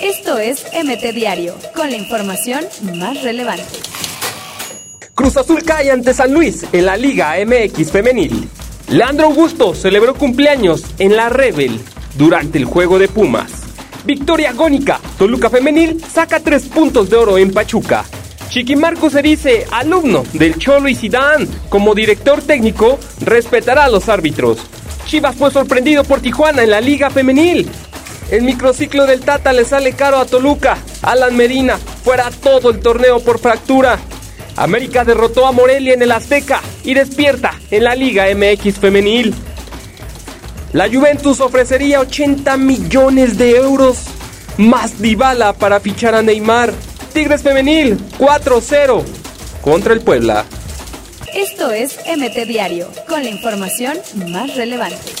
Esto es MT Diario, con la información más relevante. Cruz Azul cae ante San Luis en la Liga MX Femenil. Leandro Augusto celebró cumpleaños en la Rebel durante el juego de Pumas. Victoria agónica, Toluca Femenil saca tres puntos de oro en Pachuca. Chiqui se dice alumno del Cholo y Sidán. Como director técnico, respetará a los árbitros. Chivas fue sorprendido por Tijuana en la Liga Femenil. El microciclo del Tata le sale caro a Toluca. Alan Medina fuera todo el torneo por fractura. América derrotó a Morelia en el Azteca y despierta en la Liga MX Femenil. La Juventus ofrecería 80 millones de euros más Dybala para fichar a Neymar. Tigres Femenil 4-0 contra el Puebla. Esto es MT Diario, con la información más relevante.